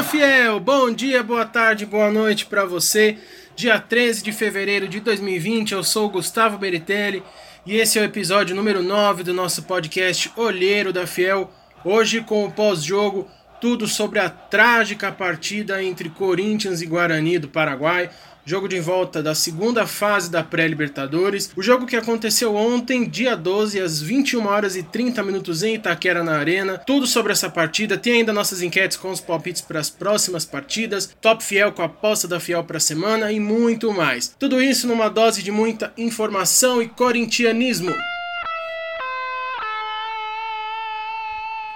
Fala fiel, bom dia, boa tarde, boa noite para você. Dia 13 de fevereiro de 2020, eu sou Gustavo Beritelli e esse é o episódio número 9 do nosso podcast Olheiro da Fiel. Hoje com o pós-jogo, tudo sobre a trágica partida entre Corinthians e Guarani do Paraguai jogo de volta da segunda fase da pré-Libertadores. O jogo que aconteceu ontem, dia 12, às 21 horas e 30 minutos em Itaquera na Arena. Tudo sobre essa partida. Tem ainda nossas enquetes com os palpites para as próximas partidas, top fiel com a aposta da fiel para a semana e muito mais. Tudo isso numa dose de muita informação e corintianismo.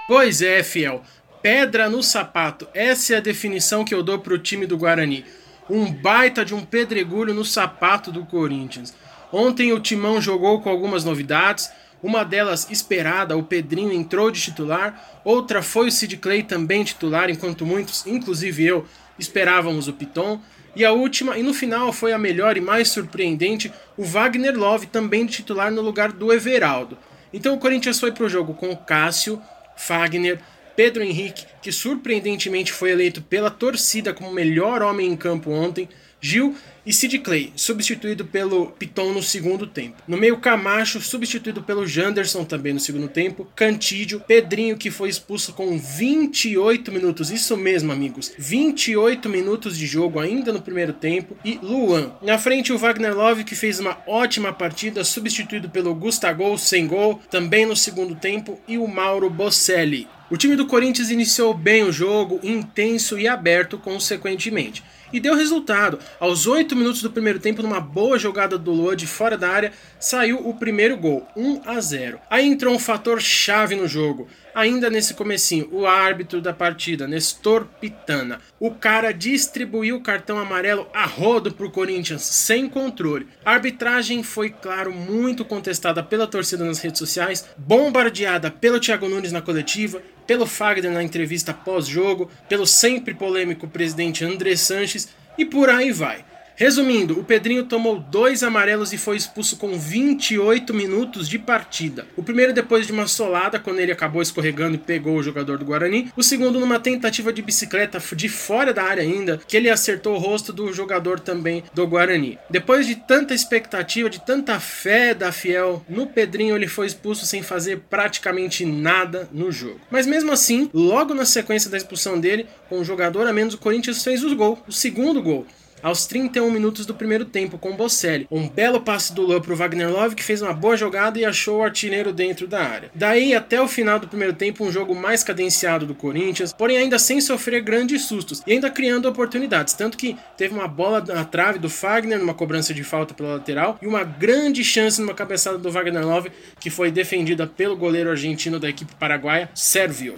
Pois é, fiel. Pedra no sapato. Essa é a definição que eu dou para o time do Guarani um baita de um pedregulho no sapato do Corinthians. Ontem o Timão jogou com algumas novidades, uma delas esperada, o Pedrinho entrou de titular, outra foi o Sid Clay também titular, enquanto muitos, inclusive eu, esperávamos o Piton. E a última, e no final foi a melhor e mais surpreendente, o Wagner Love também titular no lugar do Everaldo. Então o Corinthians foi para o jogo com Cássio, Fagner, Pedro Henrique, que surpreendentemente foi eleito pela torcida como melhor homem em campo ontem, Gil e Sid Clay, substituído pelo Piton no segundo tempo. No meio, Camacho, substituído pelo Janderson também no segundo tempo. Cantídio, Pedrinho, que foi expulso com 28 minutos. Isso mesmo, amigos. 28 minutos de jogo ainda no primeiro tempo. E Luan. Na frente, o Wagner Love, que fez uma ótima partida, substituído pelo Gustavo, sem gol, também no segundo tempo. E o Mauro Bocelli. O time do Corinthians iniciou bem o jogo, intenso e aberto consequentemente. E deu resultado. Aos 8 minutos do primeiro tempo, numa boa jogada do Lua de fora da área, saiu o primeiro gol, 1 a 0. Aí entrou um fator chave no jogo. Ainda nesse comecinho, o árbitro da partida, Nestor Pitana. O cara distribuiu o cartão amarelo a rodo pro Corinthians, sem controle. A arbitragem foi, claro, muito contestada pela torcida nas redes sociais, bombardeada pelo Thiago Nunes na coletiva, pelo Fagner na entrevista pós-jogo, pelo sempre polêmico presidente André Sanches e por aí vai. Resumindo, o Pedrinho tomou dois amarelos e foi expulso com 28 minutos de partida. O primeiro depois de uma solada, quando ele acabou escorregando e pegou o jogador do Guarani. O segundo numa tentativa de bicicleta de fora da área ainda, que ele acertou o rosto do jogador também do Guarani. Depois de tanta expectativa, de tanta fé da Fiel no Pedrinho, ele foi expulso sem fazer praticamente nada no jogo. Mas mesmo assim, logo na sequência da expulsão dele, com um jogador a menos, o Corinthians fez o gol, o segundo gol aos 31 minutos do primeiro tempo com Bocelli. Um belo passe do Luan pro Wagner Love que fez uma boa jogada e achou o artilheiro dentro da área. Daí até o final do primeiro tempo um jogo mais cadenciado do Corinthians, porém ainda sem sofrer grandes sustos e ainda criando oportunidades, tanto que teve uma bola na trave do Fagner numa cobrança de falta pela lateral e uma grande chance numa cabeçada do Wagner Love que foi defendida pelo goleiro argentino da equipe paraguaia, Sérvio.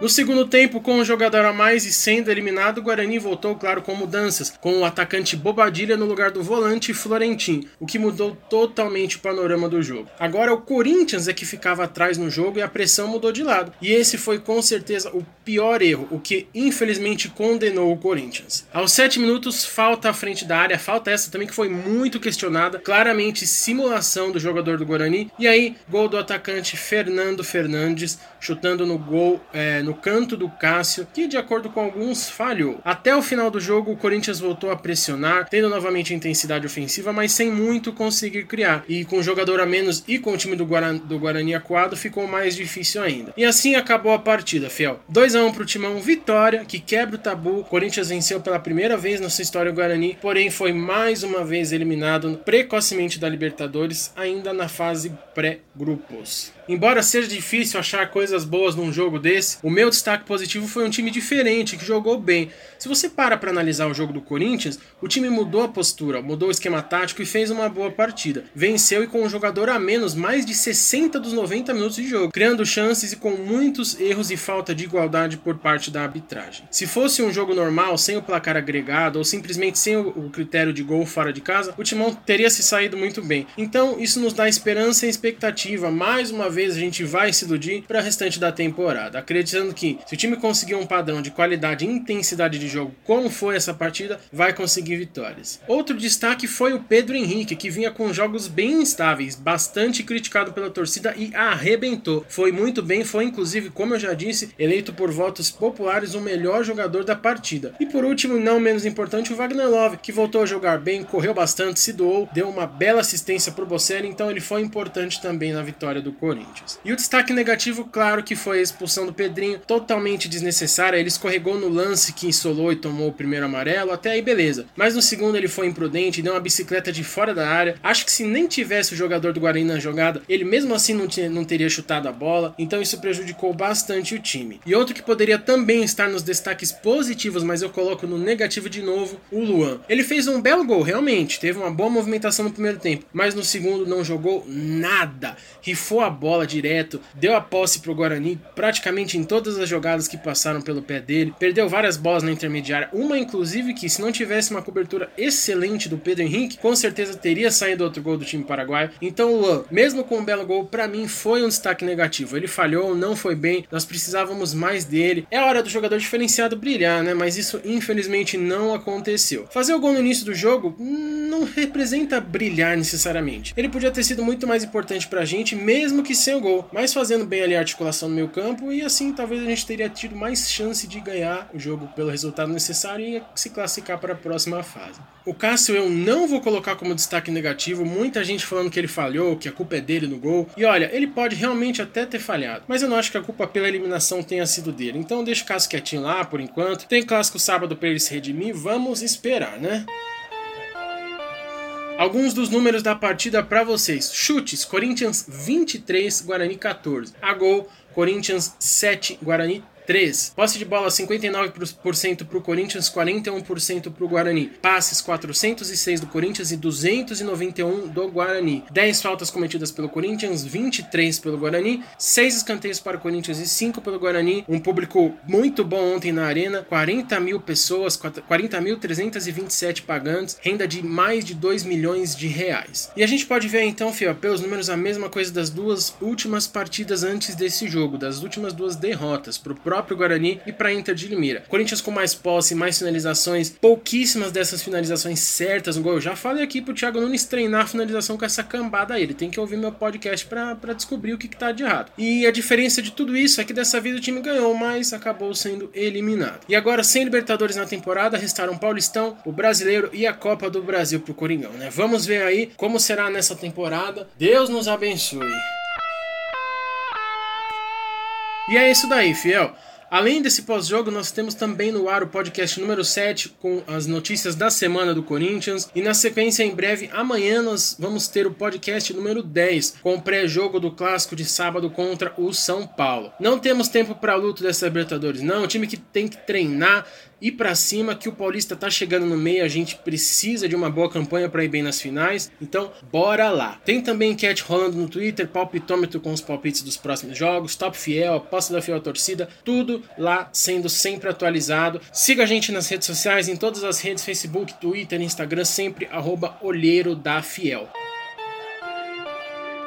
No segundo tempo, com um jogador a mais e sendo eliminado, o Guarani voltou, claro, com mudanças, com o atacante Bobadilha no lugar do volante Florentin, o que mudou totalmente o panorama do jogo. Agora o Corinthians é que ficava atrás no jogo e a pressão mudou de lado. E esse foi com certeza o pior erro, o que infelizmente condenou o Corinthians. Aos 7 minutos, falta à frente da área, falta essa também que foi muito questionada, claramente simulação do jogador do Guarani. E aí, gol do atacante Fernando Fernandes, chutando no gol, é, no no canto do Cássio, que de acordo com alguns falhou. Até o final do jogo, o Corinthians voltou a pressionar, tendo novamente intensidade ofensiva, mas sem muito conseguir criar. E com o jogador a menos e com o time do, Guarani, do Guarani acuado, ficou mais difícil ainda. E assim acabou a partida, Fiel. 2 a 1 pro Timão, vitória, que quebra o tabu. O Corinthians venceu pela primeira vez na sua história o Guarani, porém foi mais uma vez eliminado precocemente da Libertadores, ainda na fase pré-grupos. Embora seja difícil achar coisas boas num jogo desse, o meu destaque positivo foi um time diferente, que jogou bem. Se você para para analisar o jogo do Corinthians, o time mudou a postura, mudou o esquema tático e fez uma boa partida. Venceu e com um jogador a menos mais de 60 dos 90 minutos de jogo, criando chances e com muitos erros e falta de igualdade por parte da arbitragem. Se fosse um jogo normal, sem o placar agregado ou simplesmente sem o critério de gol fora de casa, o Timão teria se saído muito bem. Então, isso nos dá esperança e expectativa mais uma vez vez a gente vai se iludir para o restante da temporada, acreditando que se o time conseguir um padrão de qualidade e intensidade de jogo, como foi essa partida, vai conseguir vitórias. Outro destaque foi o Pedro Henrique, que vinha com jogos bem instáveis, bastante criticado pela torcida e arrebentou. Foi muito bem, foi inclusive, como eu já disse, eleito por votos populares o melhor jogador da partida. E por último, não menos importante, o Wagner Love, que voltou a jogar bem, correu bastante, se doou, deu uma bela assistência para o Bocelli, então ele foi importante também na vitória do Corinthians. E o destaque negativo, claro que foi a expulsão do Pedrinho, totalmente desnecessária, ele escorregou no lance que insolou e tomou o primeiro amarelo, até aí beleza. Mas no segundo ele foi imprudente, deu uma bicicleta de fora da área. Acho que se nem tivesse o jogador do Guarani na jogada, ele mesmo assim não, não teria chutado a bola, então isso prejudicou bastante o time. E outro que poderia também estar nos destaques positivos, mas eu coloco no negativo de novo, o Luan. Ele fez um belo gol, realmente, teve uma boa movimentação no primeiro tempo, mas no segundo não jogou nada. Rifou a bola direto, deu a posse pro Guarani praticamente em todas as jogadas que passaram pelo pé dele, perdeu várias bolas na intermediária, uma inclusive que se não tivesse uma cobertura excelente do Pedro Henrique, com certeza teria saído outro gol do time paraguaio. Então Luan, mesmo com um belo gol, para mim foi um destaque negativo. Ele falhou, não foi bem, nós precisávamos mais dele. É hora do jogador diferenciado brilhar, né? Mas isso infelizmente não aconteceu. Fazer o gol no início do jogo não representa brilhar necessariamente. Ele podia ter sido muito mais importante pra gente, mesmo que sem o gol, mas fazendo bem ali a articulação no meio campo e assim talvez a gente teria tido mais chance de ganhar o jogo pelo resultado necessário e se classificar para a próxima fase. O Cássio eu não vou colocar como destaque negativo, muita gente falando que ele falhou, que a culpa é dele no gol. E olha, ele pode realmente até ter falhado, mas eu não acho que a culpa pela eliminação tenha sido dele. Então deixa o Cássio quietinho lá por enquanto. Tem clássico sábado para ele se redimir, vamos esperar, né? Alguns dos números da partida para vocês. Chutes: Corinthians 23, Guarani 14. A gol: Corinthians 7, Guarani 3. Posse de bola 59% para o Corinthians, 41% para o Guarani. Passes 406 do Corinthians e 291 do Guarani. 10 faltas cometidas pelo Corinthians, 23 pelo Guarani. 6 escanteios para o Corinthians e 5 pelo Guarani. Um público muito bom ontem na Arena. 40 mil pessoas, 40.327 pagantes. Renda de mais de 2 milhões de reais. E a gente pode ver então, Fio, pelos números, a mesma coisa das duas últimas partidas antes desse jogo, das últimas duas derrotas. Para o próprio Guarani e para Inter de Limeira. Corinthians com mais posse, mais finalizações, pouquíssimas dessas finalizações certas no gol. Eu já falei aqui pro Thiago Nunes treinar a finalização com essa cambada aí. Ele tem que ouvir meu podcast para descobrir o que, que tá de errado. E a diferença de tudo isso é que dessa vez o time ganhou, mas acabou sendo eliminado. E agora, sem Libertadores na temporada, restaram Paulistão, o Brasileiro e a Copa do Brasil pro Coringão, né? Vamos ver aí como será nessa temporada. Deus nos abençoe. E é isso daí, fiel. Além desse pós-jogo, nós temos também no ar o podcast número 7 com as notícias da semana do Corinthians. E na sequência, em breve, amanhã, nós vamos ter o podcast número 10 com o pré-jogo do clássico de sábado contra o São Paulo. Não temos tempo para luto dessa Libertadores, não. O time que tem que treinar, ir para cima, que o Paulista tá chegando no meio, a gente precisa de uma boa campanha para ir bem nas finais. Então, bora lá. Tem também enquete rolando no Twitter, palpitômetro com os palpites dos próximos jogos, top fiel, aposta da fiel torcida, tudo lá sendo sempre atualizado. Siga a gente nas redes sociais, em todas as redes, Facebook, Twitter, Instagram, sempre arroba olheiro da fiel.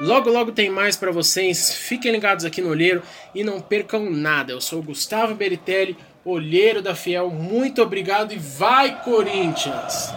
Logo, logo tem mais para vocês. Fiquem ligados aqui no Olheiro e não percam nada. Eu sou o Gustavo Beritelli, olheiro da Fiel. Muito obrigado e vai, Corinthians!